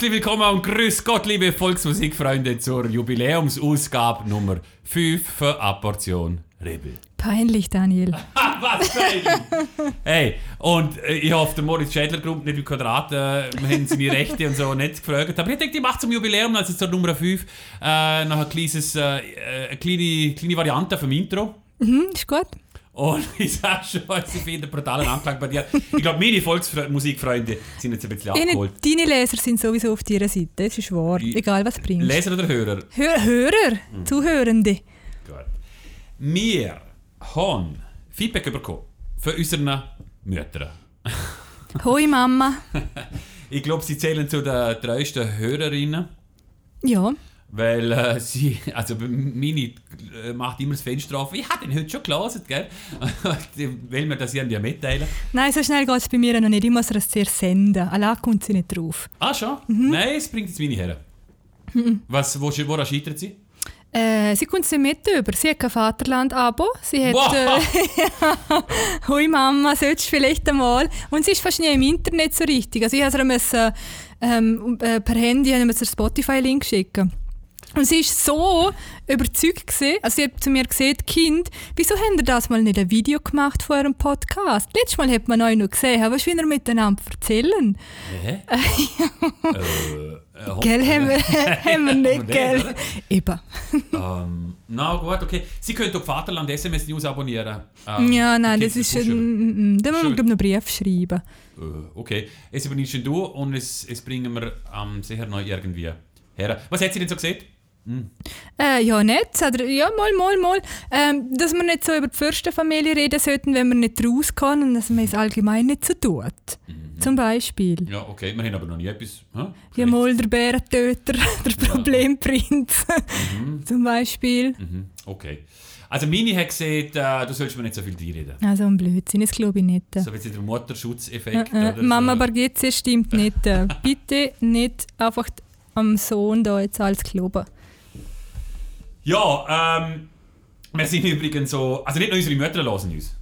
Herzlich willkommen und grüß Gott, liebe Volksmusikfreunde, zur Jubiläumsausgabe Nummer 5 für Apportion Rebel. Peinlich, Daniel. Was peinlich! hey, und äh, ich hoffe, der Moritz Schädler Gruppe nicht im Quadrat, äh, haben seine Rechte und so nicht gefragt. Aber ich denke, die macht zum Jubiläum, also zur Nummer 5, äh, noch ein kleines, äh, eine kleine, kleine Variante vom Intro. Mhm, ist gut. Und ich sage schon, ich finde einen brutalen Anklang bei dir. Ich glaube, meine Volksmusikfreunde sind jetzt ein bisschen abgeholt. deine Leser sind sowieso auf deiner Seite, das ist wahr. Egal, was du bringst. Leser oder Hörer? Hör Hörer, Mhm. Zuhörende. Gut. Wir haben Feedback bekommen von unseren Müttern. Hoi Mama. Ich glaube, sie zählen zu den treuesten Hörerinnen, Ja, weil äh, sie, also meine äh, macht immer das Fenster auf. Ich habe den heute schon gelesen, gell? Will mir das irgendwie mitteilen. nein, so schnell geht es bei mir noch nicht. Ich muss es zuerst senden. Allein kommt sie nicht drauf. Ah, schon? Mhm. Nein, es bringt jetzt meine Herren. Was, wo, woran scheitert sie? Äh, sie kommt sie mit über. Sie hat kein Vaterland-Abo. Sie hat. Wow. Äh, Hoi Mama, solltest du vielleicht einmal. Und sie ist fast nie im Internet so richtig. Also ich musste ähm, äh, per Handy einen Spotify-Link schicken. Und sie ist so überzeugt gewesen, also sie hat zu mir gesagt, Kind, wieso habt ihr das mal nicht ein Video gemacht von eurem Podcast? Letztes Mal hat man euch noch gesehen, was wir miteinander erzählen. Hä? äh, äh, Gell, haben wir, haben wir nicht, gell? oder? Eben. Ähm, na gut, okay. Sie können auf Vaterland SMS News abonnieren. Ähm, Ja, nein, das ist ein... Da müssen wir Schön. glaub, noch einen Brief schreiben. Äh, okay, es übernimmst du und es, es bringen wir ähm, sicher noch irgendwie her. Was hat sie denn so gesehen? Äh, ja, nicht. Ja, mal, mal, mal. Ähm, dass wir nicht so über die Fürstenfamilie reden sollten, wenn wir nicht rauskommen und dass man es allgemein nicht so tut. Zum Beispiel. Ja, okay, wir haben aber noch nie etwas. Hä? Ja, mal der Bärentöter, der Problemprinz. Zum Beispiel. Mhm, okay. Also meine hat gesehen, äh, du sollst mir nicht so viel reinreden. Also ein Blödsinn, das glaube ich nicht. So ein bisschen der Mutterschutzeffekt. Äh, äh, Mama so. Bargetze stimmt nicht. Bitte nicht einfach am Sohn da jetzt alles glauben. Ja, ähm, wir sind übrigens so, also nicht nur unsere Mütter hören uns,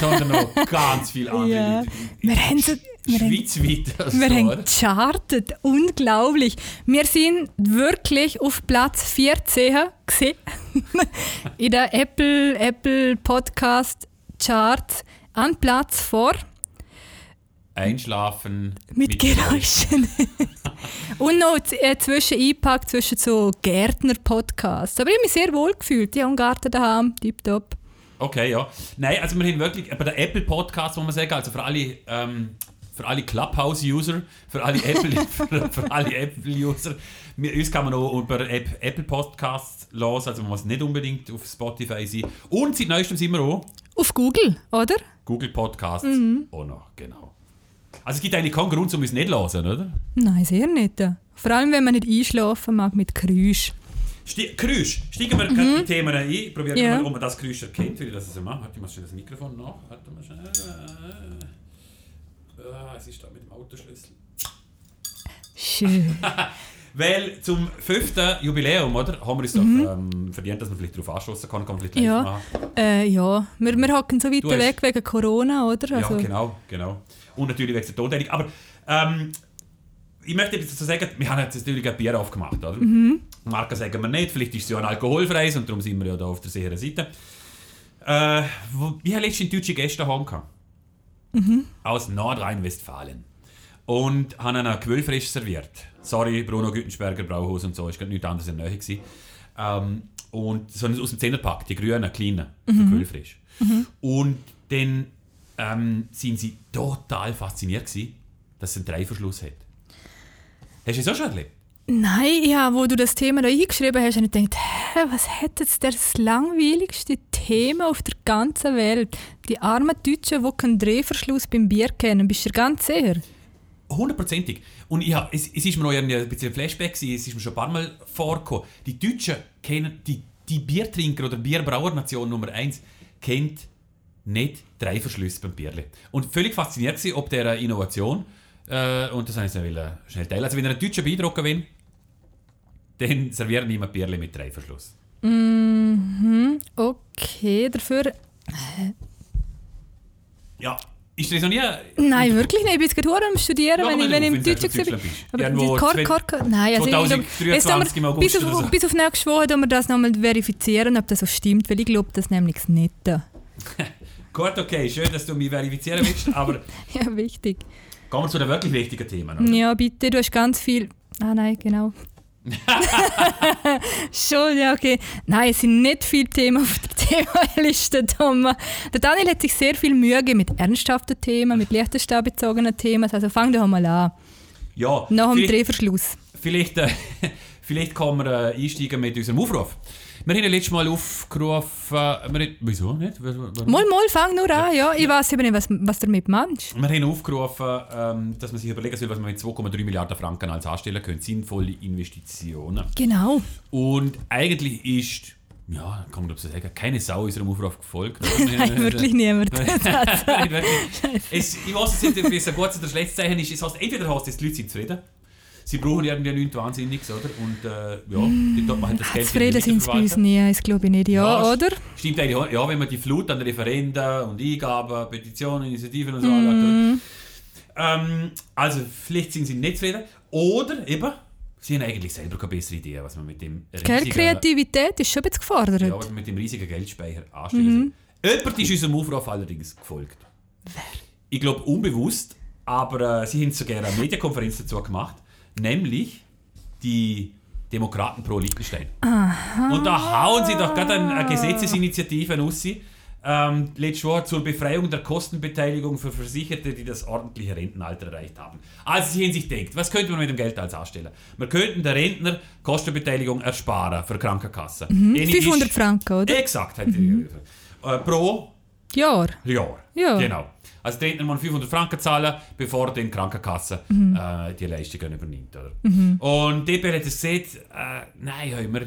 sondern noch ganz viele andere. Ja. Leute. Wir haben so- wir haben- Schweizweit. oder Wir haben oder? gechartet, unglaublich. Wir sind wirklich auf Platz 14 gesehen. in der Apple, Apple Podcast Charts an Platz vor Einschlafen mit Geräuschen. Und noch äh, zwischen eingepackt zwischen so Gärtner-Podcasts. Aber ich habe mich sehr wohl gefühlt. Ich habe einen Garten daheim, tipptopp. Okay, ja. Nein, also wir haben wirklich, bei der Apple Podcast, muss man sagen, also für alle, ähm, für alle Clubhouse-User, für alle Apple, für, für alle Apple-User, uns kann man auch über App, Apple Podcasts los, also man muss nicht unbedingt auf Spotify sein. Und seit neuestem sind wir auch Auf Google, oder? Google Podcasts Mhm. auch noch, genau. Also es gibt eigentlich keinen Grund, um uns nicht zu hören, oder? Nein, sehr nicht. Vor allem, wenn man nicht einschlafen mag mit Geräusch. Sti Geräusch. Steigen wir mhm. die Themen ein. Probieren wir Ja. mal, ob man das Geräusch erkennt, wie ich das mache. Warte, ich muss schnell das Mikrofon nach. Warte mal schnell. Ah, es ist da mit dem Autoschlüssel. Schön. Weil zum fünften Jubiläum, oder? Haben wir uns doch ähm, verdient, dass man vielleicht darauf anstoßen kann, kann man vielleicht Ja. machen. Äh, ja, wir, wir hocken so weit weg wegen Corona, oder? Also, ja, genau, genau. Und natürlich wegen der Tonteilung. Aber ähm, ich möchte etwas dazu sagen, wir haben jetzt natürlich ein Bier aufgemacht, oder? Mhm. Marke sagen wir nicht, vielleicht ist es ja ein alkoholfreies und darum sind wir ja da auf der sicheren Seite. Äh, wo, ich habe letztens deutsche Gäste gehabt. Mhm. Aus Nordrhein-Westfalen. Und haben einen Quellfrisch serviert. Sorry, Bruno Güttensberger, Brauhaus und so, ist nichts anderes in der Nähe. gewesen. Ähm, und so aus dem Zehnerpack, die grünen, kleinen, mhm. Quellfrisch. Und dann ähm, sind sie total fasziniert gewesen, dass es einen Dreiverschluss hat. Hast du es auch schon erlebt? Nein, ja, wo du das Thema da eingeschrieben hast, habe ich gedacht, hä, was hat jetzt das langweiligste Thema auf der ganzen Welt? Die armen Deutschen, die keinen Drehverschluss beim Bier kennen, bist du dir ganz sicher? Hundertprozentig. Und ja, es, es ist mir noch ein bisschen ein Flashback, gewesen, es ist mir schon ein paar Mal vorgekommen. Die Deutschen kennen, die, die Biertrinker oder Bierbrauernation Nummer 1 kennt nicht drei Verschlüsse beim Bierli. Und völlig fasziniert sie ob dieser Innovation. Äh, und das habe ich will, schnell teilen. Also wenn ihr einen deutschen beeindrucken will, dann servieren immer Bierli mit drei Verschluss. Mhm, okay, dafür Ja, Ist das noch nie... Nein, wirklich nicht. Ich bin jetzt gerade am Studieren, Ja, wenn, ich, wenn ich im Deutschen war. Aber Irgendwo die Kor zwei- Kor Kor Nein, also ich glaube, 2023 jetzt haben wir- im August bis, auf, so. bis auf nächste Woche wir das nochmal verifizieren, ob das so stimmt, weil ich glaube das nämlich nicht. Gut, okay, schön, dass du mich verifizieren willst, aber Ja, wichtig. kommen wir zu den wirklich wichtigen Themen. Oder? Ja, bitte, du hast ganz viel... Ah nein, genau. Schon, ja, okay. Nein, es sind nicht viele Themen auf der Themenliste, Thomas. Der Daniel hat sich sehr viel Mühe gegeben mit ernsthaften Themen, mit liechtensteinbezogenen Themen. Also fang doch mal an. Ja, Nach dem Drehverschluss. vielleicht, äh, vielleicht können wir äh, einsteigen mit unserem Aufruf. Wir haben ja letztes Mal aufgerufen... Haben- wieso nicht? Warum? Mal, mal, fang nur an. Ja, ich weiß aber nicht, was, was du damit meinst. Wir haben aufgerufen, ähm, dass man sich überlegen soll, was man mit 2,3 Milliarden Franken als anstellen könnte. Sinnvolle Investitionen. Genau. Und eigentlich ist, ja, kann man glaube so sagen, keine Sau unserem Aufruf gefolgt. Nein, wirklich niemand. Nein, wirklich. es, ich weiß jetzt nicht, ob es ein gutes oder schlechtes Zeichen ist. Es heißt, entweder heißt es, die Leute sind zufrieden. Sie brauchen irgendwie nichts Wahnsinniges, oder? Und äh, ja, die tut man halt das Geld Zufrieden sind sie bei uns nie, das glaube ich nicht. Ja, Ja, oder? Stimmt eigentlich, auch. ja, wenn man die Flut an Referenden und Eingaben, Petitionen, Initiativen und so Mhm. anschaut. Ähm, also, vielleicht sind sie nicht zufrieden. Oder eben, sie haben eigentlich selber keine bessere Idee, was man mit dem Gell, Kreativität ist schon ein bisschen gefordert. ja, was man mit dem riesigen Geldspeicher anstellen soll. Jemand ist unserem Aufruf allerdings gefolgt. Ich glaube unbewusst, aber äh, sie haben sogar eine Medienkonferenz dazu gemacht, nämlich die Demokraten pro Liechtenstein. Und da hauen sie doch gerade eine, Gesetzesinitiative raus, ähm, letztes Jahr zur Befreiung der Kostenbeteiligung für Versicherte, die das ordentliche Rentenalter erreicht haben. Also sie haben sich gedacht, was könnte man mit dem Geld als anstellen? Wir könnten der Rentner Kostenbeteiligung ersparen für Krankenkasse. Ist- 500 Franken, oder? Exakt, hat die äh, pro Jahr. Jahr. Ja. Genau. Also die Rentner müssen 500 Franken zahlen, bevor die Krankenkasse Mhm. äh, die Leistungen übernimmt. Oder? Und die DPR hat es gesehen, äh, nein, ja, wir, äh,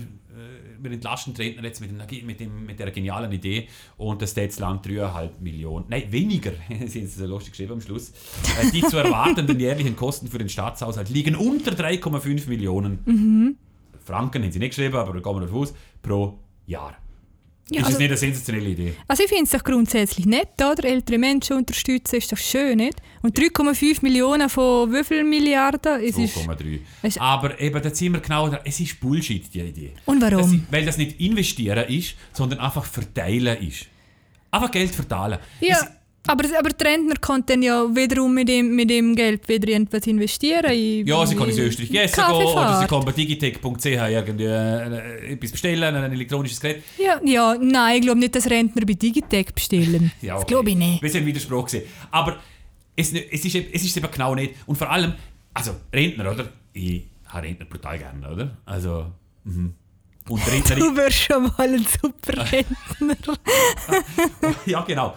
wir entlasten Rentner jetzt mit, dem, mit, dem, mit der genialen Idee und das jetzt lang 3,5 Millionen, nein, weniger, sie haben es so lustig geschrieben am Schluss, äh, die zu erwartenden jährlichen Kosten für den Staatshaushalt liegen unter 3,5 Millionen Mhm. Franken, haben sie nicht geschrieben, aber da kommen wir davon aus, pro Jahr. Ja, ist also- das nicht eine sensationelle Idee? Also ich finde es doch grundsätzlich nett, oder? Ältere Menschen unterstützen ist doch schön, nicht? Und 3,5 Millionen von wie viel Milliarden? Es ist, 2,3. es- Aber eben, da sind wir genau da. Es ist Bullshit, die Idee. Und warum? Das, weil das nicht investieren ist, sondern einfach verteilen ist. Einfach Geld verteilen. ja, Es, aber, aber die Rentner konnten ja wiederum mit dem, mit dem Geld wieder irgendwas investieren. In, ja, sie können in Österreich essen gehen oder sie können bei digitech.ch irgendwie äh, etwas bestellen, ein elektronisches Gerät. Ja, ja, nein, ich glaube nicht, dass Rentner bei Digitec bestellen. Ja, Das okay. glaube ich nicht. Wir sind Widerspruch gesehen. Aber es, es, ist, es ist eben genau nicht. Und vor allem, also Rentner, oder? Ich habe Rentner brutal gerne, oder? Also, mhm. Und Rentner, Du wärst schon mal ein super Rentner. ja, genau.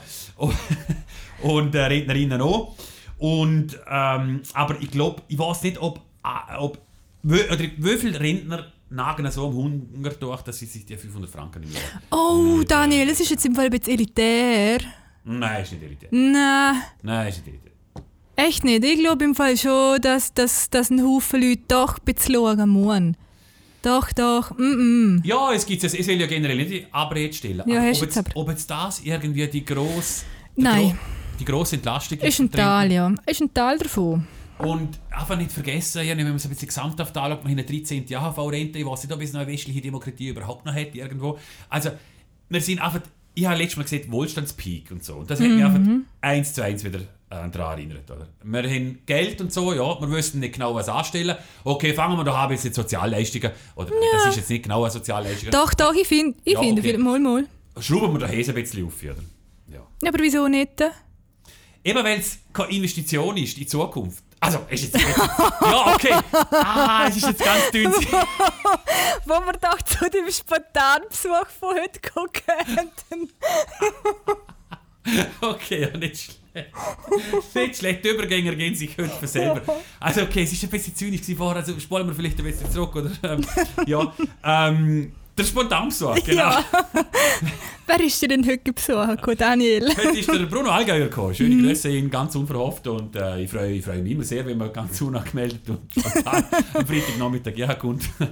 Und äh, Rednerinnen auch. Und, ähm, aber ich glaube, ich weiß nicht, ob, äh, ob oder wie viele Rentner nagen so am Hunger durch, dass sie sich die 500 Franken im Jahr. Oh, Daniel, das ist jetzt im Fall ein bisschen elitär. Nein, ist nicht Elitär. Nein, Nein, ist nicht Elitär. echt nicht. Ich glaube im Fall schon, dass, dass, dass ein Haufen Leute doch ein bisschen schauen müssen. Doch, doch. Mm -mm. Ja, es gibt es. Ich will ja generell nicht die Abrede stellen. Ja, ob, jetzt aber. ob jetzt das irgendwie die grosse, Nein. gro- die grosse Entlastung Ist ein die Rentner. Teil, ja. Ist ein Teil davon. Und einfach nicht vergessen, ja, wenn man es ein bisschen gesamthaft anschaut, wir haben eine 13. AHV-Rente, ich weiß nicht, ob es noch eine westliche Demokratie überhaupt noch hat, irgendwo. Also, wir sind einfach, ich habe letztes Mal gesehen, Wohlstandspeak und so. Und das hat mich einfach eins zu eins wieder äh, daran erinnert. Oder? Wir haben Geld und so, ja, wir wüssten nicht genau, was anstellen. Okay, fangen wir doch an, die Sozialleistungen. Oder das ist jetzt nicht genau eine Sozialleistung. Doch, doch, ich finde, ich Ja, finde, okay. mal, mal. Schrauben wir da Häse ein bisschen auf, oder? Ja. Ja, aber wieso nicht? Eben weil es keine Investition ist in die Zukunft. Also, ist jetzt. ja, okay. Ah, es ist jetzt ganz dünn. Wo wir doch zu dem Spontanbesuch von heute gucken. Okay, ja, nicht schlecht. Nicht schlecht. Die Übergänger gehen sich heute selber. Also, okay, es ist ein bisschen zynisch vorher. Also, spolen wir vielleicht ein bisschen zurück, oder? Ähm, ja. Ähm, Der Spontanbesuch, genau. Ja. Wer ist dir denn heute besuchen gekommen, Daniel? Heute ist der Bruno Allgeier gekommen. Schöne Grüße ihn ganz unverhofft und äh, ich freue freu mich immer sehr, wenn man ganz unangemeldet und spontan am Freitagnachmittag ja kommt. äh,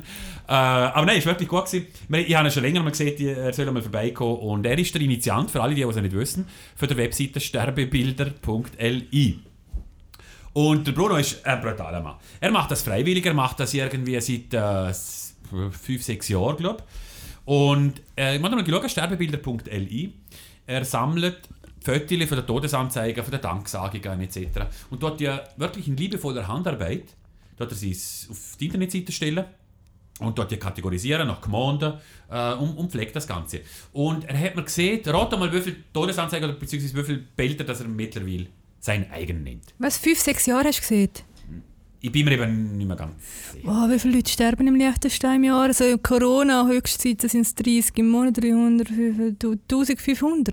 aber nein, es war wirklich gut. Gewesen. Ich habe ihn schon länger mal gesehen, er soll mal vorbeikommen und er ist der Initiant, für alle, die es nicht wissen, für die Webseite sterbebilder.li. Und der Bruno ist ein brutaler Mann. Er macht das freiwillig, er macht das irgendwie seit äh, fünf, sechs Jahren, glaube. Und äh, ich habe mal geschaut, sterbebilder.li. Er sammelt Fotos von den Todesanzeigen, von den Danksagungen etc. Und dort ja wirklich in liebevoller Handarbeit, dort er sie auf die Internetseite stellen und dort die kategorisieren nach Gemeinden äh, und, und pflegt das Ganze. Und er hat mir gesehen, rat mal, wie viele Todesanzeigen beziehungsweise wie viele Bilder das er mittlerweile sein eigen nennt. Was, fünf, sechs Jahre hast du gesehen? Ich bin mir eben nicht mehr ganz sicher. Oh, wie viele Leute sterben im Liechtenstein im Jahr? Also Corona, Höchstzeit sind es 30, im Monat 300, 1500.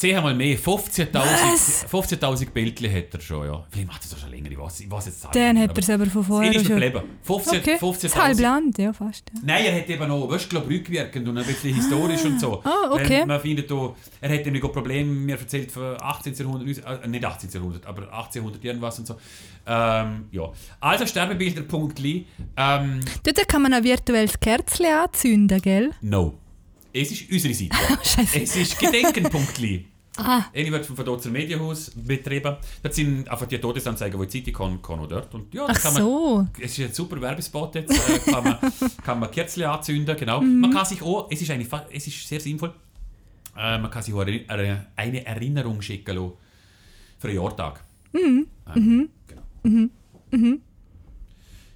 Zehn mal mehr, 15.000 Was? 15 Bildchen hat er schon, ja. Vielleicht macht er das schon länger, ich weiß, ich weiß jetzt nicht. Dann hat er es aber von vorher ist schon. geblieben. 15 Okay, 15.000. das halbe Land, ja fast. Ja. Nein, er hat eben noch, weißt du, rückwirkend und ein bisschen historisch und so. Ah, okay. Weil man findet da, er hat nämlich auch Probleme, mir erzählt, von 18. Jahrhundert, äh, nicht 18. Jahrhundert, aber 1800 irgendwas und so. Ähm, ja. Also sterbebilder.li, ähm, Dort kann man ein virtuelles Kerzchen anzünden, gell? no. Es ist unsere Seite. Scheiße. es ist gedenken.li. Ah, Eine wird vom Verdotzer Medienhaus betrieben. Das sind einfach die Todesanzeigen, die die Zeitung kann, kann auch dort. Und ja, ach kann man, so. Es ist ein super Werbespot jetzt. Äh, kann, man, kann man Kerzen anzünden, genau. Mhm. Man kann sich auch, es ist, eigentlich, es ist sehr sinnvoll, äh, man kann sich auch eine, Erinnerung schicken lassen für einen Jahrtag. Mhm. Ähm, genau.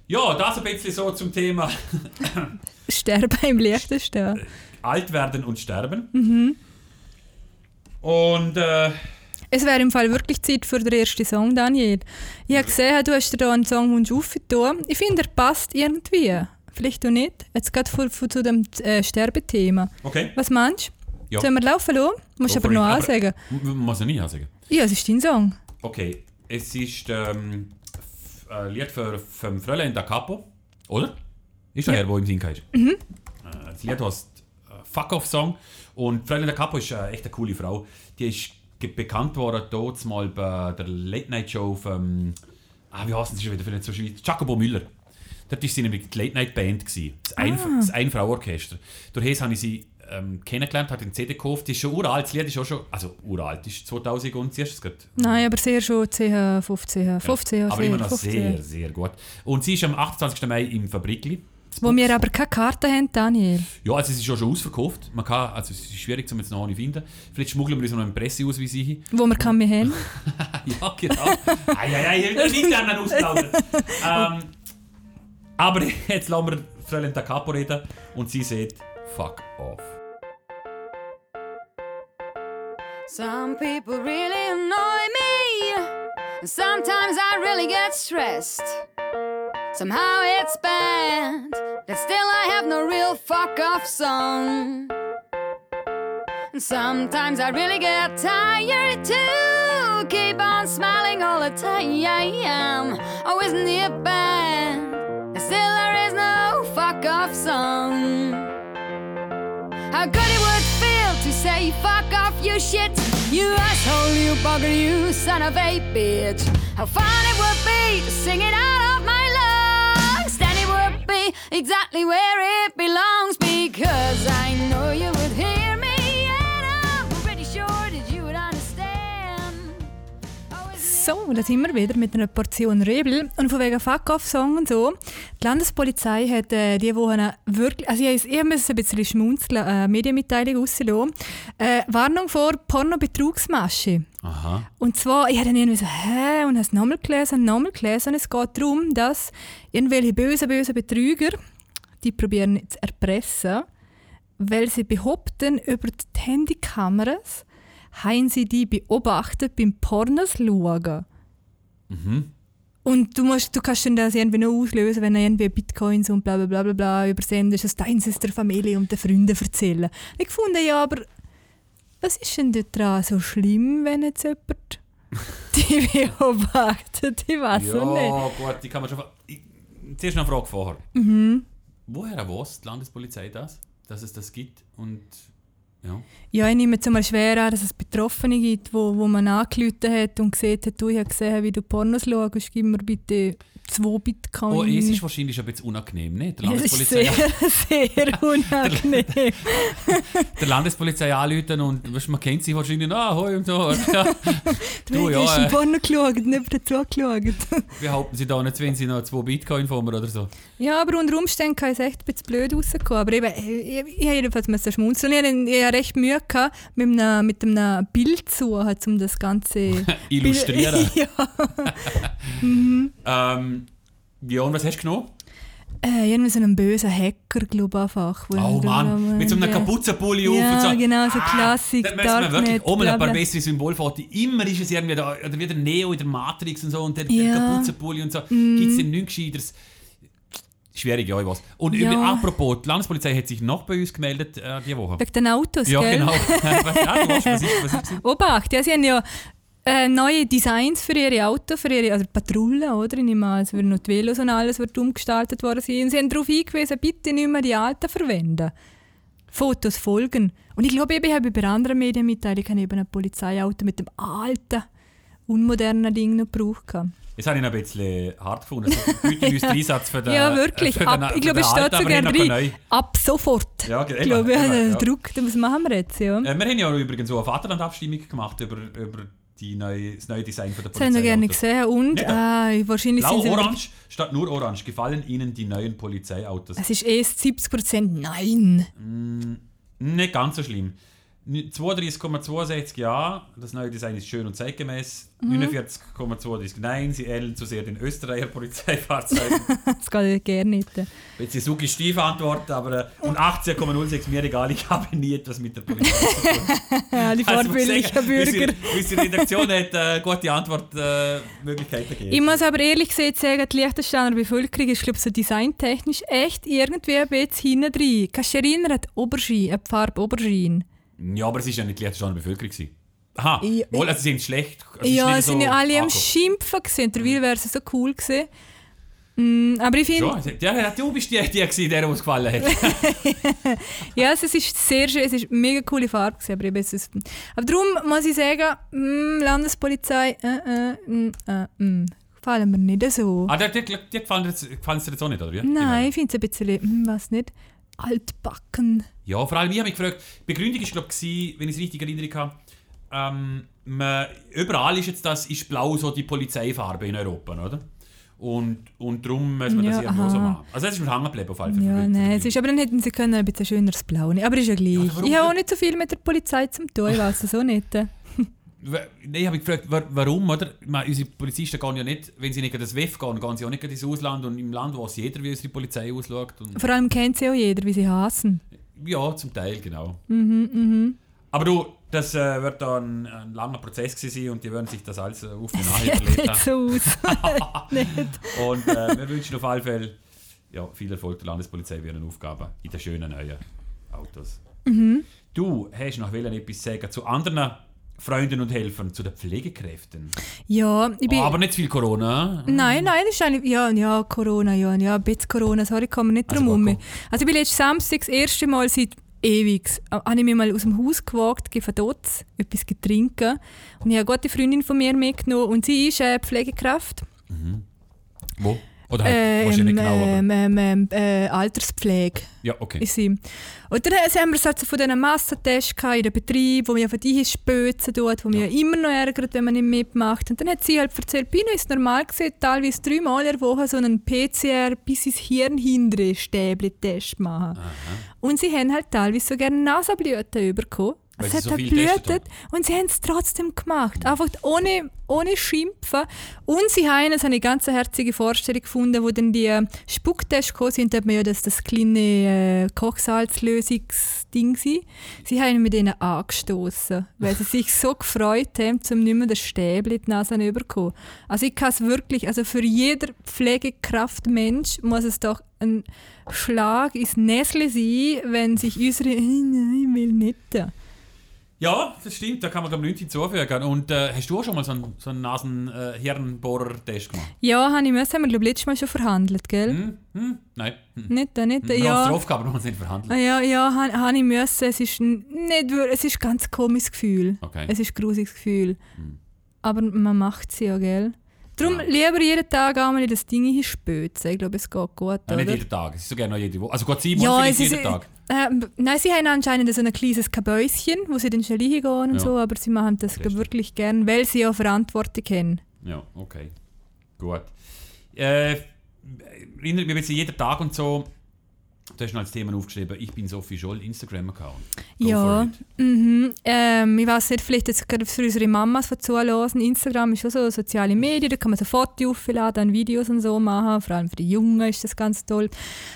Ja, das ein bisschen so zum Thema Sterben im Liechtenstein. alt werden und sterben. Mhm. Und äh, Es wäre im Fall wirklich Zeit für den ersten Song, Daniel. Ich habe gesehen, du hast dir da einen Songwunsch aufgetan. Ich finde, er passt irgendwie. Vielleicht auch nicht. Jetzt vor, vor zu dem äh, Sterbethema. okay. Was meinst du? Ja. Sollen wir laufen lassen? Musst Go aber noch it. ansagen. Muss ich nicht ansagen. Ja, es ist dein Song. Okay, es ist ähm, ein Lied für, vom Fräulein da Capo, oder? Ist der Ja. Herr, der im Sinn ist. Mhm. Äh, das Lied heißt äh, Fuck Off Song und Fräulein da Capo ist äh, echt eine coole Frau. Die ist bekannt worden dort mal bei der Late Night Show vom, ah, wie heißen sie schon wieder, für so Schweiz, Jacobo Müller. Dort war sie nämlich die Late Night Band. Gewesen. Das, ein, Ah. das Ein-Frau-Orchester. Durch das habe ich sie ähm, kennengelernt, hat den CD gekauft. Das ist schon uralt, das Lied ist auch schon, also uralt, ist 2000 und sie ist es gerade Nein, aber sehr schon 10, 15, 15 Jahre. aber immer noch 15. sehr, sehr gut. Und sie ist am 28. Mai im Fabrikli. Wo wir aber keine Karte haben, Daniel. Ja, also es ist ja schon ausverkauft. Man kann, also es ist schwierig, um jetzt noch eine zu finden. Vielleicht schmuggeln wir uns noch einen Presseausweis hin. Wo wir kann wir haben. ja, genau. Eieiei, ich will nicht gerne ausplaudern. ähm, aber jetzt lassen wir Fräulein Da Capo reden und sie sagt, fuck off. Some people really annoy me. Sometimes I really get stressed. Somehow it's bad that still I have no real fuck off song. And sometimes I really get tired to keep on smiling all the time. Oh, isn't it bad that still there is no fuck off song? How good it would feel to say fuck off you shit You asshole, you bugger, you son of a bitch How fun it would be to sing it out exactly where it belongs Because I So, da sind wir wieder mit einer Portion Rebel. Und von wegen Fuck-Off-Song und so. Die Landespolizei hat äh, diese Woche wirklich, also ich, ich musste ein bisschen schmunzeln, äh, Medienmitteilung rauslassen. Äh, Warnung vor Pornobetrugsmasche. Aha. Und zwar, ich habe dann irgendwie so, hä? Und habe es nochmal gelesen und nochmal gelesen. Und es geht darum, dass irgendwelche bösen, bösen Betrüger, die probieren zu erpressen, weil sie behaupten, über die Handykameras haben sie die beobachtet beim Pornos schauen. Mhm. Und du, musst, du kannst dann das irgendwie noch auslösen, wenn du irgendwie Bitcoins und bla bla bla bla, bla übersendest, das deins ist der Familie und den Freunden erzählen. Ich fand ja, aber was ist denn daran so schlimm, wenn jetzt jemand die beobachtet? Ich weiß Ja, nicht. gut, die kann man schon... Ich, zuerst noch eine Frage vorher. Mhm. Woher weiß die Landespolizei das? dass es das gibt. Und ja. Ja, ich nehme jetzt mal schwer an, dass es Betroffene gibt, wo, wo man angerufen hat und gesehen hat, du, ich habe gesehen, wie du Pornos schaust, gib mir bitte 2 Bitcoin. Oh, es ist wahrscheinlich ein bisschen unangenehm, nicht? Der Ja, das ist Landespolizei, sehr, sehr unangenehm. der Landespolizei anrufen und weißt, man kennt sich wahrscheinlich, ah, hoi und da. Ja. Du, ja, hast äh. ein Porno geschaut, nicht dazu geschaut. Behaupten Sie da nicht, wenn Sie noch 2 Bitcoin von mir oder so. Ja, aber unter Umständen kann es echt ein bisschen blöd rauskommen. Aber eben, ich, ich, ich jedenfalls müssen schmunzeln. Ich hatte recht Mühe gehabt, mit einem, mit einem Bild zu halt, um das Ganze Illustrieren. ja. ähm, ja, und was hast du genommen? Äh, irgendwie so einen bösen Hacker, glaube ich, einfach. Oh Mann, mit so einem ja. Kapuzenpulli auf Ja, und so. genau, so Klassik, Da müssen wir wirklich auch mal ein paar bessere Symbolfotos. Immer ist es irgendwie da, oder wieder Neo in der Matrix und so und der, der Ja. Mhm. Kapuzenpulli und so. Gibt es denn nichts Gescheiteres? Schwierig, ja, ich weiß. Und Ja. über, apropos, die Landespolizei hat sich noch bei uns gemeldet äh, diese Woche. Wegen den Autos, Ja, gell? genau. was, ja, weißt, was ist, was ist Obacht, ja, sie haben ja äh, neue Designs für ihre Autos, für ihre also Patrouillen, oder? Ich nehme an, es werden noch die Velos und alles wird umgestaltet worden sein. Und sie haben darauf hingewiesen, bitte nicht mehr die alten verwenden. Fotos folgen. Und ich glaube, ich habe bei anderen Medienmitteilungen eben ein Polizeiauto mit dem alten, unmodernen Ding noch gebraucht. gehabt. Jetzt habe ich noch ein bisschen hart gefunden. So ein Güteninsatz für den ja, wirklich. Den, Ab, ich glaube, es den steht sogar drin. Ab sofort. Ja, ich glaube, eben, der ja. Druck, was machen wir jetzt? Ja. Äh, wir haben ja übrigens so eine Vaterland-Abstimmung gemacht über, über die neue, das neue Design von der Das haben wir gerne gesehen. Und ah, wahrscheinlich sind sie... Blau-Orange statt nur Orange. Gefallen Ihnen die neuen Polizeiautos? Es ist erst 70 Prozent Nein. Nicht ganz so schlimm. 32,62 ja, das neue Design ist schön und zeitgemäß. Mhm. 49,32 nein, sie ähneln zu sehr den Österreicher Polizeifahrzeugen. Das geht gerne nicht. Jetzt Suki Stief Antwort, aber äh, und 18,06 mir egal, ich habe nie etwas mit der Polizei zu tun. Ja, die Also, ich vorbildlichen sagen, Bürger. Unsere, Redaktion hat äh, gute Antwortmöglichkeiten gegeben. Ich muss aber ehrlich gesagt sagen, die Liechtensteiner Bevölkerung ist glaube so designtechnisch echt irgendwie ein bisschen hinten drin. Kannst du erinnern Aubergine, die Farbe Aubergine? Ja, aber es war ja nicht die Liechtensteiner Bevölkerung. gewesen. Aha, Ja, wohl, also sie sind schlecht. Also ja, es sind so ja alle am. Schimpfen gewesen. Derweil wäre es so cool gewesen. Mm, aber ich finde, ja, du bist die, die, gewesen, der uns gefallen hat. ja, es ist sehr schön, es ist eine mega coole Farbe gewesen, aber, ist, aber darum muss ich sagen, mm, Landespolizei, äh, äh, mm, äh, mm, gefallen mir nicht so. ah, die, die, die gefallen dir jetzt, gefallen dir jetzt auch nicht, oder wie? Nein, neuen? ich finde es ein bisschen, hm, was nicht, altbacken. Ja, vor allem, ich habe mich gefragt, die Begründung war, glaube ich, wenn ich es richtig erinnere, habe, ähm, man, überall ist jetzt das, ist blau so die Polizeifarbe in Europa, oder? Und, und darum muss man das Ja, irgendwie auch so machen. Also das ist mir hängen geblieben auf alle Fälle. Ja, nein, es ist, aber dann hätten sie können ein bisschen schöneres Blau nehmen. Aber ist ja gleich. warum ich habe auch nicht? nicht so viel mit der Polizei zu tun, ich weiß es auch nicht. Nein, ich habe mich gefragt, wa- warum, oder? Ich meine, unsere Polizisten gehen ja nicht, wenn sie nicht in das WEF gehen, gehen sie auch nicht ins Ausland und im Land weiß jeder, wie unsere Polizei ausschaut. Und Vor allem kennt sie auch jeder, wie sie hassen. ja, zum Teil, genau. Mhm, mhm. Aber du, das äh, wird da ein, ein langer Prozess gewesen und die werden sich das alles äh, auf Sieht verlegt nicht haben. so aus. Und äh, wir wünschen auf alle Fälle ja, viel Erfolg der Landespolizei bei ihren Aufgaben in den schönen neuen Autos. Mhm. Du hast noch etwas sagen zu anderen Freunden und Helfern, zu den Pflegekräften. Ja, ich bin... Aber nicht zu viel Corona. Nein, nein, das ist eigentlich, ja, ja, Corona, ja, ja, ein bisschen Corona, sorry, kann man nicht Also drum herum. Also ich bin letzten Samstag das erste Mal seit ewig, äh, habe ich mich mal aus dem Haus gewagt, gehe dort etwas getrinken und ich habe eine gute Freundin von mir mitgenommen und sie ist äh, Pflegekraft, Wo? Oder halt, ähm, genau, aber... ähm, ähm, ähm, äh, Alterspflege ja, okay. ist sie. Und dann äh, haben wir so von diesen Massentests in den Betrieb, wo man von die spözen tut, wo man ja. immer noch ärgert, wenn man nicht mitmacht. Und dann hat sie halt erzählt, Pino ist normal gewesen, teilweise dreimal in der Woche so einen PCR bis ins Hirn hindere Stäbli-Test machen. Und sie haben halt teilweise so gerne Nasenblüten bekommen. Weil Es sie hat so blutet und sie haben es trotzdem gemacht. Einfach ohne, ohne Schimpfen. Und sie haben, ich eine ganz herzige Vorstellung gefunden, wo dann die äh, Spucktests gekommen sind, da hat man ja das, das kleine äh, Kochsalzlösungsding war. Sie haben mit ihnen angestoßen, weil sie sich so gefreut haben, um nicht mehr das Stäbli in die Nase zu bekommen. Also ich kann es wirklich, also für jeder Pflegekraftmensch muss es doch ein Schlag ins Näsle sein, wenn sich unsere «Nein, ich will nicht». Ja, das stimmt, da kann man ich nichts hinzufügen. Und äh, hast du auch schon mal so einen, so einen Nasen-Hirnbohrer-Test gemacht? Ja, habe ich müssen, haben wir glaube letztes Mal schon verhandelt, gell? Hm? Hm? Nein. Hm. Nicht, äh, nicht, Wir haben es drauf gehabt, aber wir haben es nicht verhandelt. Ah, Ja, ja, habe hab ich müssen. Es ist nicht, es ist ein ganz komisches Gefühl. Okay. Es ist ein grusiges Gefühl. Hm. Aber man macht es ja, gell? Darum Ja. lieber jeden Tag einmal in das Ding hinspözen. Ich glaube, es geht gut, Ja, nicht jeden Tag, es ist sogar noch jede Woche. Also Gott Dank, Ja, vielleicht es ist, jeden Tag. Äh, nein, sie haben anscheinend so ein kleines Kabäuschen, wo sie dann schon hingehen und Ja. so, aber sie machen das Verstehe. wirklich gern, weil sie ja Verantwortung haben. Ja, okay. Gut. Äh, erinnert mich jetzt jeden Tag und so. Du hast noch als Thema aufgeschrieben, ich bin Sophie Scholl, Instagram-Account. Ja. Mhm. Ähm, ich weiß nicht, vielleicht jetzt gerade für unsere Mamas, die zuhören, Instagram ist schon so soziale Medien, da kann man so Fotos aufladen, Videos und so machen, vor allem für die Jungen ist das ganz toll.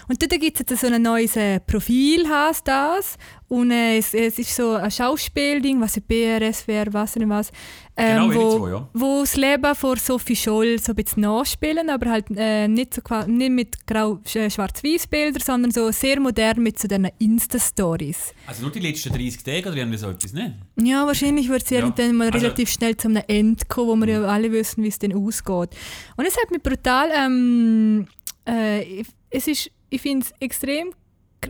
Und dort gibt es jetzt so ein neues äh, Profil, heißt das, und äh, es, es ist so ein Schauspielding, was BRS wäre, was nicht was, ähm, ihre wo, zwei, ja. wo das Leben von Sophie Scholl so ein bisschen nachspielen, aber halt äh, nicht, so, nicht mit grau- äh, schwarz-weiß-Bildern, sondern so sehr modern mit so diesen Insta-Stories. Also nur die letzten 30 Tage oder irgendwie so etwas, ne? Ja, wahrscheinlich wird es Ja, irgendwann mal also- relativ schnell zu einem Ende kommen, wo wir ja alle wissen, wie es dann ausgeht. Und es hat mich brutal, ähm, äh, es ist, ich finde es extrem,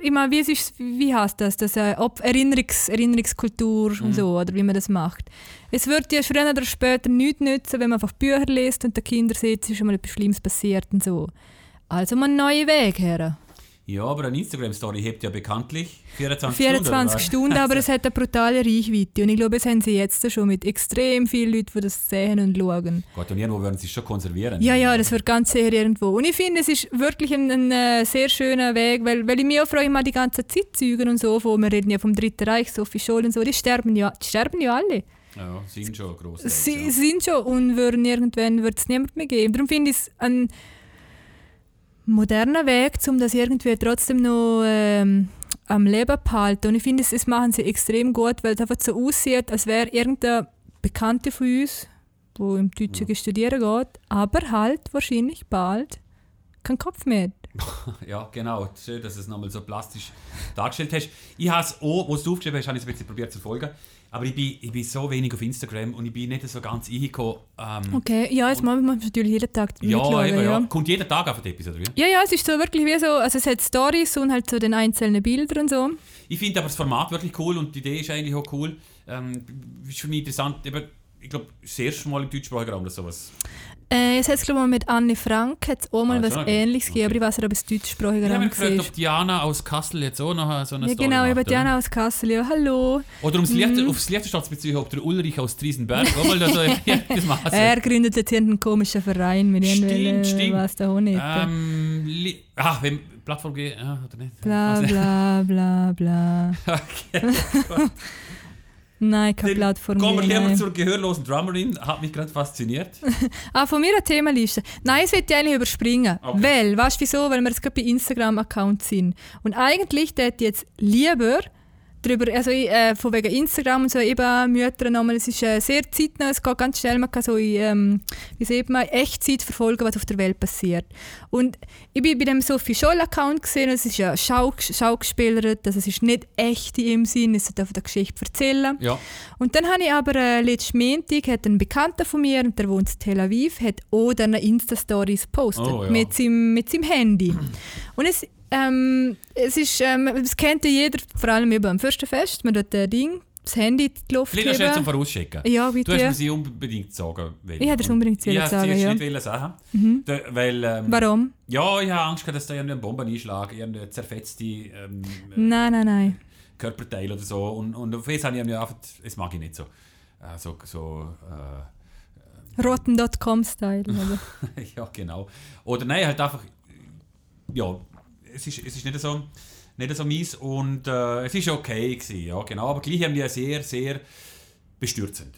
ich meine, wie, ist, wie heißt das, das äh, ob Erinnerungs, Erinnerungskultur Mhm. und so, oder wie man das macht. Es wird ja früher oder später nichts nützen, wenn man einfach Bücher liest und den Kindern sieht, es ist schon mal etwas Schlimmes passiert und so. Also mal einen neuen Weg her. Ja, aber eine Instagram-Story hebt ja bekanntlich 24, 24 Stunden. Stunden, aber es hat eine brutale Reichweite. Und ich glaube, es haben sie jetzt schon mit extrem vielen Leuten, die das sehen und schauen. Gott, und irgendwo werden sie schon konservieren. Ja, ja, das wird ganz sicher irgendwo. Und ich finde, es ist wirklich ein, ein äh, sehr schöner Weg, weil, weil ich mich auch freue, mal die ganzen Zeitzeugen und so, von, wir reden ja vom Dritten Reich, Sophie Scholl und so, die sterben ja, die sterben ja alle. Ja, sind schon groß. Sie ja. sind schon und würden irgendwann wird es niemand mehr geben. Darum finde ich es ein moderner Weg, um das irgendwie trotzdem noch ähm, am Leben zu behalten. Und ich finde, es, machen sie extrem gut, weil es einfach so aussieht, als wäre irgendein Bekannter von uns, der im Deutschen Ja. studieren geht, aber halt wahrscheinlich bald keinen Kopf mehr. Ja, genau. Schön, dass du es nochmal so plastisch dargestellt hast. Ich habe es auch, was du aufgeschrieben hast, habe ich es ein bisschen probiert zu folgen. Aber ich bin, ich bin so wenig auf Instagram und ich bin nicht so ganz eingekommen. Ähm, Okay, ja, jetzt muss man natürlich jeden Tag ja, eben, ja. ja. Kommt jeden Tag auf Episode, oder wie? Ja, ja, es ist so wirklich wie so, also es hat Stories und halt so den einzelnen Bilder und so. Ich finde aber das Format wirklich cool und die Idee ist eigentlich auch cool. Ähm, ist für mich interessant. Eben, ich glaube, das erste Mal im deutschsprachigen Raum oder sowas. Äh, es hat glaube ich mit Anne Frank hat's auch mal Ah, was. Ähnliches gegeben, aber ich weiß nicht, ob es deutschsprachiger Ich habe mich gefragt, ob Diana aus Kassel jetzt auch noch so eine Ja, Story genau, macht, über? Diana aus Kassel. Ja, hallo. Oder ums Licht, Mhm. aufs Liechtenstaatsbeziehung, ob der Ulrich aus Triesenberg auch mal so das machen Er gründet jetzt irgendeinen komischen Verein mit Stimmt, irgendwelchen, was da auch nicht. Ähm, li- ah, wenn Plattform geht, ja, oder nicht? Bla bla bla bla. Okay. Nein, keine Dann Plattform. Kommen wir lieber nein. zur gehörlosen Drummerin, hat mich gerade fasziniert. Ah, von mir eine Themenliste. Nein, es wird ich eigentlich überspringen. Okay. Weil, weißt du wieso? Weil wir jetzt gerade bei Instagram-Account sind. Und eigentlich hätte ich jetzt lieber darüber, also ich, äh, von wegen Instagram und so, eben Mütter nochmal, es ist äh, sehr zeitnah, es geht ganz schnell, man kann so in, ähm, wie sagt man, Echtzeit verfolgen, was auf der Welt passiert. Und ich bin bei dem Sophie Scholl-Account gesehen, es ist ja Schau schaugespielert, also es ist nicht echt in dem Sinn, es einfach eine Geschichte erzählen. Ja. Und dann habe ich aber äh, letzten Montag hat ein Bekannter von mir, der wohnt in Tel Aviv, hat auch dann Insta-Stories gepostet Oh, ja. mit, seinem, mit seinem Handy. Und es, ähm, es ist, ähm, es kennt ja jeder, vor allem über am Fürstenfest, man dort ein Ding, das Handy in die Luft Vielleicht heben. Vorausschicken. Ja, Du hast mir bitte. sie unbedingt sagen wollen. Ich hätte es unbedingt Ich sagen, wollte es ja. nicht wollen sagen. Mhm. Da- Weil, ähm, Warum? ja, ich habe Angst, gehabt, dass da irgendeine Bombe einschlägt, irgendeine zerfetzte ähm, äh, Nein, nein, nein. Körperteil oder so. Und, und auf das habe ich mir einfach, das mag ich nicht so. Äh, so, so äh, Rotten.com-Style. oder? ja, genau. Oder nein, halt einfach, ja, es ist, es ist nicht so, nicht so mies und äh, es ist okay gewesen, ja, genau. Aber gleich haben die sehr, sehr bestürzend.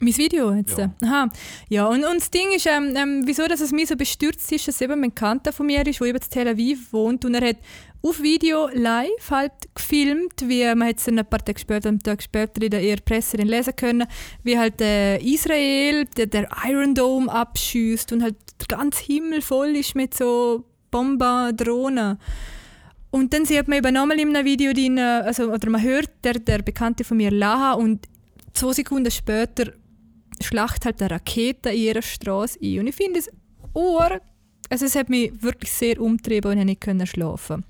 Mein Video jetzt? Ja. Aha. Ja, und, und das Ding ist, ähm, ähm, wieso dass es mich so bestürzt ist, dass eben ein Bekannter von mir ist, der eben in Tel Aviv wohnt und er hat auf Video live halt gefilmt, wie man hat es ein paar Tage später, einen Tag später in der Presse dann lesen können, wie halt äh, Israel der, der Iron Dome abschießt und halt der ganze Himmel voll ist mit so Bomben, Drohnen. Und dann sieht man eben nochmal in einem Video, drin, also, oder man hört, der, der Bekannte von mir lachen und zwei Sekunden später schlacht halt eine Rakete in ihrer Straße ein. Und ich finde es ur, also es hat mich wirklich sehr umtrieben und ich nicht können schlafen.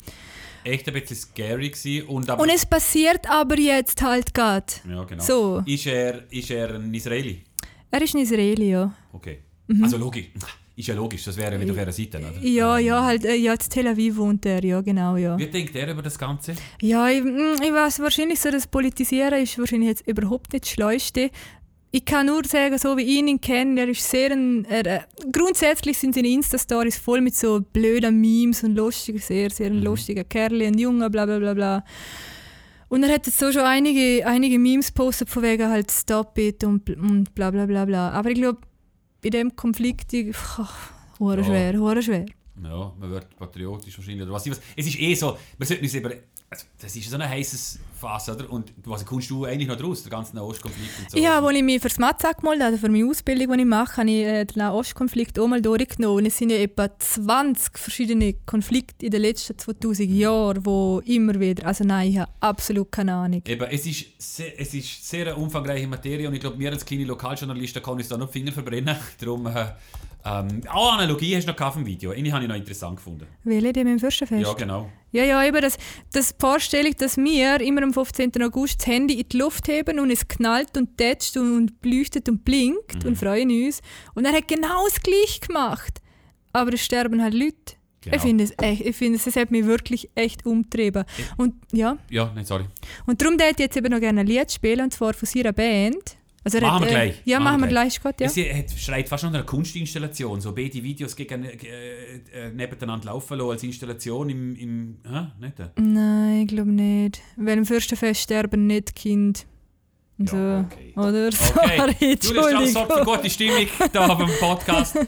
Echt ein bisschen scary gewesen. Und, Und es passiert aber jetzt halt gerade. ja, genau. So. Ist, er, ist er ein Israeli? Er ist ein Israeli, ja. Okay. Mhm. Also logisch. Ist ja logisch, das wäre wieder auf ihrer Seite, oder? Ja, ja, halt, äh, ja, in Tel Aviv wohnt er, ja, genau, ja. Wie denkt er über das Ganze? Ja, ich, mm, ich weiß wahrscheinlich so, das Politisieren ist wahrscheinlich jetzt überhaupt nicht das Schleuste. Ich kann nur sagen, so wie ich ihn kenne, er ist sehr ein, er, äh, grundsätzlich sind seine Insta-Stories voll mit so blöden Memes und lustigen, sehr, sehr ein lustiger Kerl, ein Junge, bla bla bla bla. Und er hat jetzt so schon einige, einige Memes postet von wegen halt Stop it und, und bla bla bla bla. Aber ich glaube, in dem Konflikt, hure Ja. schwer, schwer. Ja, man wird patriotisch wahrscheinlich. Oder was. was- Es ist eh so, wir sollten uns über. Also, das ist so eine heiße Phase, oder? Und was kommst du eigentlich noch draus, der ganze Nahostkonflikt und so? Ja, als ich mich für das Mathe angemeldet habe, für meine Ausbildung, die ich mache, habe ich äh, den Nahostkonflikt auch mal durchgenommen. Und es sind ja etwa 20 verschiedene Konflikte in den letzten 2000 Jahren, wo immer wieder... Also nein, ich habe absolut keine Ahnung. Eben, es ist, sehr, es ist sehr eine umfangreiche Materie und ich glaube, wir als kleine Lokaljournalisten können uns da noch die Finger verbrennen. Darum, äh, ähm, auch Analogie hast du noch vom Video. Eine habe ich noch interessant gefunden. Welche, die mit dem Fürstenfest? Ja, genau. Ja, ja, eben das, das Vorstellung, dass wir immer am 15. August das Handy in die Luft heben und es knallt und tätscht und leuchtet und blinkt Mhm. und freuen uns. Und er hat genau das Gleiche gemacht. Aber es sterben halt Leute. Genau. Ich finde es echt, ich finde es, es hat mich wirklich echt umtrieben. Und ja, Ja, nein, sorry. und darum würde ich jetzt eben noch gerne ein Lied spielen, und zwar von seiner Band. Also Machen hat, wir gleich. Ja, Machen wir wir gleich, gut, ja. Es hat, schreit fast nach einer Kunstinstallation. So beide Videos gegen, äh, äh, nebeneinander laufen lassen als Installation im. im hä? Nicht? äh? Nein, ich glaube nicht. Weil im Fürstenfest sterben nicht. Und Ja, so. okay. Oder? Okay. Sorry, Julius Strauss sorgt für Entschuldigung. gute Stimmung hier beim Podcast.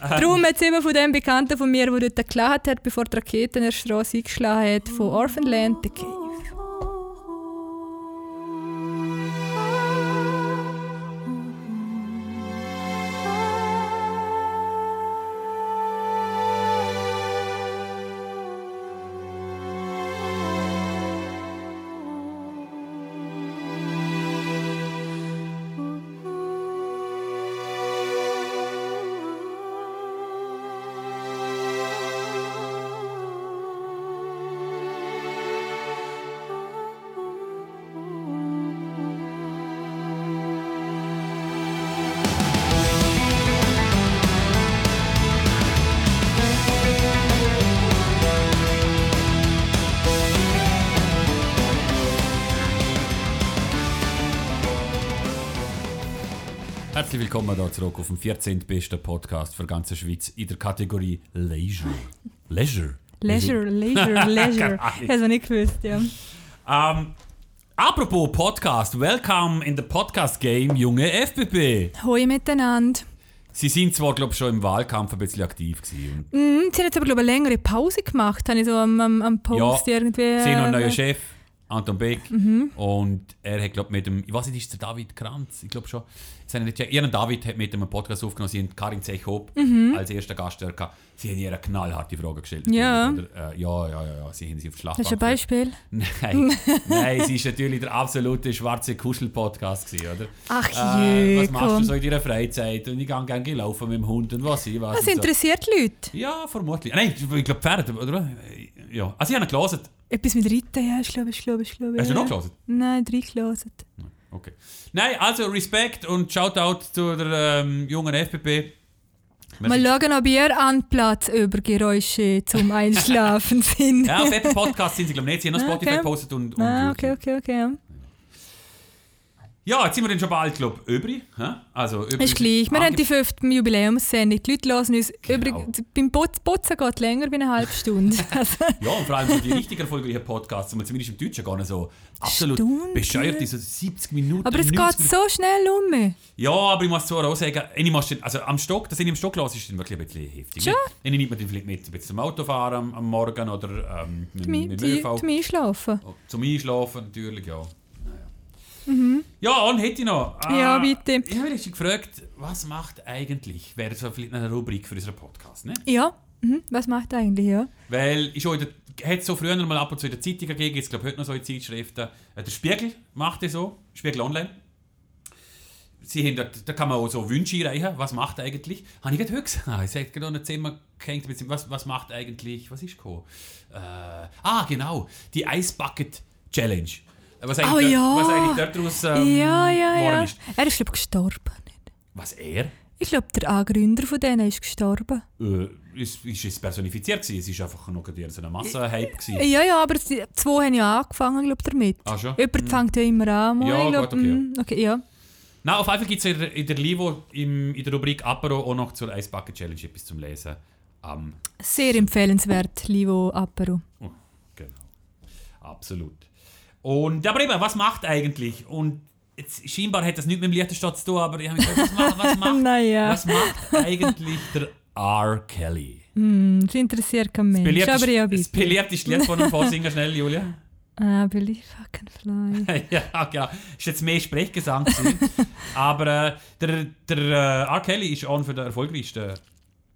Darum hat eben von dem Bekannten von mir, der dort geklagt hat, bevor die Rakete in der Straße eingeschlagen hat, von Orphanland, Herzlich willkommen hier zurück auf dem 14. besten Podcast für die ganze Schweiz in der Kategorie Leisure. Leisure? Leisure, Leisure, Leisure. Ahnung. Ich nicht gewusst, ja. Ähm, apropos Podcast, welcome in the Podcast Game, junge FBB. Hoi miteinander. Sie sind zwar, glaube ich, schon im Wahlkampf ein bisschen aktiv gewesen. Mm, sie hat jetzt aber glaube ich, eine längere Pause gemacht, habe ich so am, am, am Post irgendwie. Sie haben noch einen neuen äh, Chef, Anton Beck. Mhm. Und er hat, glaube mit dem, ich weiß nicht, ist der David Kranz? Ich glaube schon. Ihren David hat mit dem einen Podcast aufgenommen. Sie haben Karin Zechhob als erster Gast gehabt. Sie haben ihr eine knallharte Frage gestellt. Mhm. Ja. Oder? Äh, ja, ja, ja, ja. Sie haben sie auf die Das ist Schlachtbank ein. Beispiel. Nein, nein, es ist natürlich der absolute schwarze Kuschel-Podcast gewesen, oder? Ach Äh, je, was machst du komm. so in deiner Freizeit? Und ich gehe gerne gelaufen mit dem Hund und was ich was. Das und so. interessiert Leute. Ja, vermutlich. Nein, ich glaube Pferde, oder? Ja. Also ich habe ihn gelesen. Etwas mit Reiten, ja, ich glaube, ich glaube, ich glaube. Hast du noch gelesen? Nein, drei gelesen. Okay. Nein, also Respekt und Shoutout zu der ähm, jungen FPP. Wir Mal schauen, ob ihr an Platz über Geräusche zum Einschlafen sind. Ja, auf Apple Podcast sind sie, glaube ich, nicht. Sie haben noch Ah, Spotify okay. gepostet und, und Ah, okay, okay, okay. Ja. Jetzt sind wir dann schon bald, glaube ich, übrig. Also, übrig. Ist gleich. Wir haben die fünfte Jubiläumssendung. Die Leute hören uns Genau. übrigens. Beim Putz- Putzen geht länger wie eine halbe Stunde. Also, Ja, und vor allem so die richtig erfolgreichen Podcasts, man zumindest im Deutschen gar nicht so absolut Stunde. bescheuert ist, so 70 Minuten. aber es 90 geht so schnell um. Ja, aber ich muss zwar auch sagen, ich muss also am Stock, das ich im Stock lasse, ist dann wirklich ein bisschen heftig. Schon? Ich nehme mir dann vielleicht mit, ein bisschen zum Autofahren am, am Morgen oder ähm, mit, mit dem zum, ÖV. zum Einschlafen. Oh, Zum Einschlafen natürlich, ja. Naja. Ja, und hätte ich noch. Mhm. Ja, äh, bitte. Ich habe mich gefragt, was macht eigentlich, wäre so vielleicht eine Rubrik für unseren Podcast, ne? Ja. Mhm. Was macht eigentlich, ja? Weil ich der, hat so früher mal ab und zu in der Zeitung gegeben, jetzt glaube ich heute noch so in Zeitschriften. Äh, Der Spiegel macht das so, Spiegel Online. Sie haben dort, da kann man auch so Wünsche einreichen, was macht eigentlich? Habe ich gerade heute gesagt, es hat gerade noch ein Thema gehängt, was, was macht eigentlich, was ist gekommen? Äh, ah, genau, die Ice Bucket Challenge. Was eigentlich, Oh dort, ja. was eigentlich daraus ähm, ja, ja, ja. ist. Er ist, glaube ich, gestorben. Was er? Ich glaube, der Angründer von denen ist gestorben. Äh, ist, ist es personifiziert gewesen, es war einfach noch so ein Massenhype gewesen. Ja, ja, aber die zwei haben ja angefangen, glaube ich, damit. Ah, schon? Jemand fängt ja immer an. Ja, ich glaub, gut, okay, ja. mm, okay, ja. Na, auf jeden Fall gibt es in, der- in der Livo im, in der Rubrik Apero auch noch zur Ice Bucket Challenge etwas zum Lesen. Am Sehr empfehlenswert, Livo Apero. oh, genau. Absolut. Und aber eben, was macht eigentlich? Und jetzt, scheinbar hat das nichts mit dem Liechtenstadt zu tun, aber ich habe mich gefragt, was macht, was macht, Naja. was macht eigentlich der R. Kelly? Hm, das interessiert kein Mensch. Aber ja, das bitte. beliebteste Lied von dem Vorsingen schnell, Julia. Ah, Billy fucking fly. ja, genau. Ist jetzt mehr Sprechgesang gewesen. Aber äh, der, der äh, R. Kelly ist einer der erfolgreichsten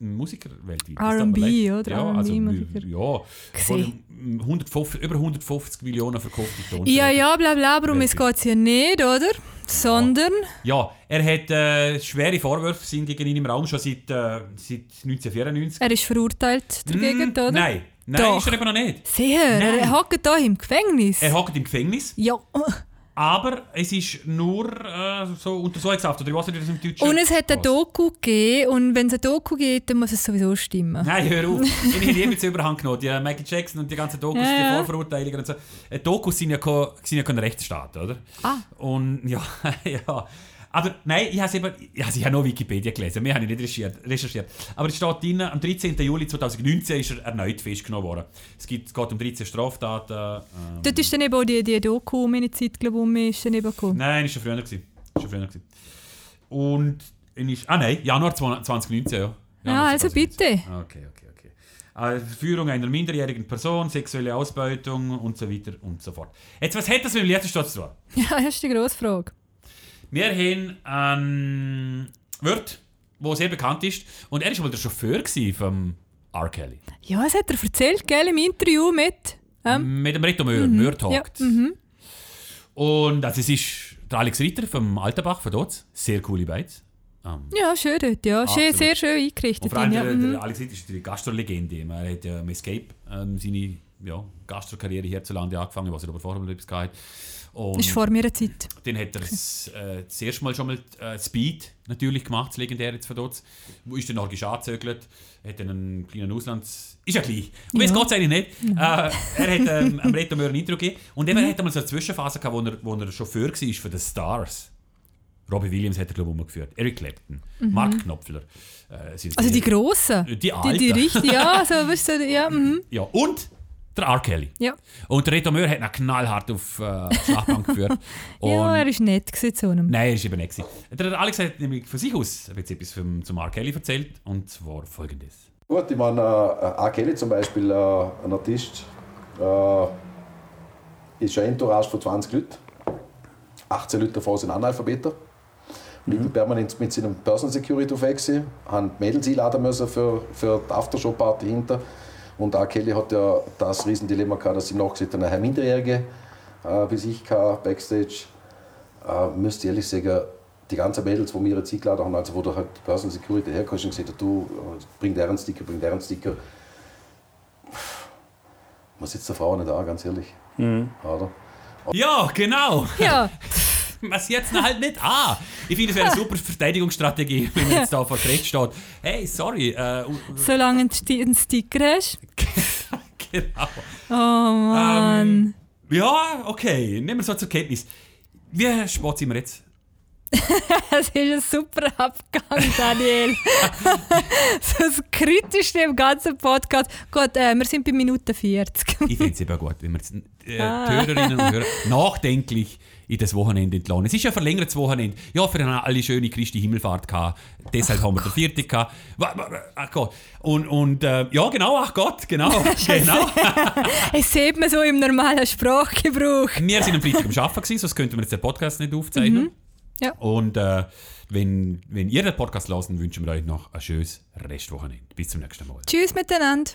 Musiker weltweit. Das R&B, oder? Ja, also, ja. Gesehen. 150, über 150 Millionen verkaufte Tonnen. Ja, ja, bla bla, aber um es geht es hier nicht, oder? Sondern, Ja, er hat äh, schwere Vorwürfe sind gegen ihn im Raum schon seit, äh, seit 1994. er ist verurteilt dagegen, Mm, oder? Nein, nein, Doch. ist er eben noch nicht. Sehr, Nein. er hockt hier im Gefängnis. Er hockt im Gefängnis, ja. Aber es ist nur äh, so Untersuchungshaft. Oder was ist das im Deutschen? Und es hat eine Was? Doku gegeben und wenn es eine Doku gibt, dann muss es sowieso stimmen. Nein, hör auf. Ich habe die mit Überhand genommen. Die äh, Michael Jackson und die ganzen Dokus, Ja, die ja. Vorverurteilungen und so. Äh, Dokus sind ja, kein, sind ja kein Rechtsstaat, oder? Ah. Und ja, ja. Aber nein, ich habe eben, also ich habe noch Wikipedia gelesen, wir haben nicht recherchiert, recherchiert. Aber es steht drin, am 13. Juli 2019 ist er erneut festgenommen worden. Es, gibt, es geht um 13 Straftaten. Ähm, Dort ist dann eben auch die, die Doku um meine Zeit, glaube ich, ist dann eben gekommen. Nein, ist schon früher gewesen. Ist schon früher gewesen. Und ist, ah nein, Januar 2019, ja. Ja, Januar also 2019. bitte. Okay, okay, okay. Also Verführung einer minderjährigen Person, sexuelle Ausbeutung und so weiter und so fort. Jetzt, was hat das mit dem Liechtenstadt zu tun? Ja, das ist die grosse Frage. Wir haben einen Wirt, der sehr bekannt ist. Und er war mal der Chauffeur vom R. Kelly. Ja, das hat er erzählt, gell, im Interview mit. Ähm, Mit dem Reto Möhr, Möhr ja, mhm. Und also, es ist der Alex Ritter vom Alterbach von dort. Sehr coole Beiz. Ähm, ja, schön dort, ja. Schön, sehr schön Und eingerichtet. vor allem ja. der, mhm. der Alex Ritter ist die Gastrolegende. Er hat ja im Escape ähm, seine ja, Gastrokarriere hierzulande angefangen, was er aber vorher mal etwas gehabt hat. Und ist vor meiner Zeit. dann hat er das, äh, das erste Mal schon mal äh, Speed natürlich gemacht, das legendäre jetzt von dort. Wo ist dann noch angezögert, hat dann einen kleinen Auslands... Ist ja gleich. Und jetzt Ja. geht es eigentlich nicht. Äh, er hat ähm, am Reto Möhr ein Intro gegeben. Und eben hat er mal so eine Zwischenphase gehabt, wo er, wo er Chauffeur war für die Stars. Robbie Williams hat er, glaube ich, umgeführt. Eric Clapton, Mark Knopfler. Äh, Also die sehr- Grossen. Die Die, Alten. die richtig, ja, so, weißt du, ja, mhm. Ja, und der R. Kelly. ja. Und der Reto Möhr hat ihn knallhart auf äh, die Schlachtbank geführt. Und ja, er ist nett zu einem. Nein, er war eben nicht. gewesen. Der Alex hat nämlich von sich aus jetzt etwas vom, zum R. Kelly erzählt. Und zwar folgendes. Gut, ich meine, äh, A. Kelly zum Beispiel, äh, ein Artist, äh, ist ein Entourage von 20 Leuten. 18 Leute davon sind Analphabeter. Und ich bin permanent mit seinem Person Security unterwegs, gewesen, haben die Mädels einladen müssen für, für die Aftershow-Party hinter. Und A. Kelly hat ja das Riesendilemma gehabt, dass ihm nachgesehen hat, eine Minderjährige äh, bei sich gehabt, Backstage. Äh, müsste ich ehrlich sagen, die ganzen Mädels, die mir jetzt eingeladen haben, also wo du halt Person Security herkommst und gesagt hast, du, äh, bring deren Sticker, bring deren Sticker. Man sitzt der Frau nicht an, ganz ehrlich. Oder? Ja, genau. Ja, Was jetzt noch halt nicht an. Ich finde, es wäre eine super Verteidigungsstrategie, wenn man jetzt da vor Gericht steht. Hey, sorry. Äh, solange du einen Sticker hast. genau. Oh Mann. Ähm, ja, okay. Nehmen wir so zur Kenntnis. Wie spät sind wir jetzt? Es ist ein super Abgang, Daniel. das Kritischste im ganzen Podcast. Gut, äh, wir sind bei Minute 40. Ich finde es eben gut, wenn wir jetzt, äh, Ah. Hörerinnen und Hörer nachdenklich in das Wochenende entlassen. Es ist ja ein verlängertes Wochenende. Ja, für eine alle schöne Christi Himmelfahrt gehabt. Deshalb haben wir den vierten gehabt. Ach Gott. Und, und äh, ja, genau, ach Gott, genau. genau. Es sieht man so im normalen Sprachgebrauch. Wir sind am Freitag am Arbeiten, gewesen, sonst könnten wir jetzt den Podcast nicht aufzeichnen. Ja. Und äh, wenn, wenn ihr den Podcast hört, wünschen wir euch noch ein schönes Restwochenende. Bis zum nächsten Mal. Tschüss miteinander.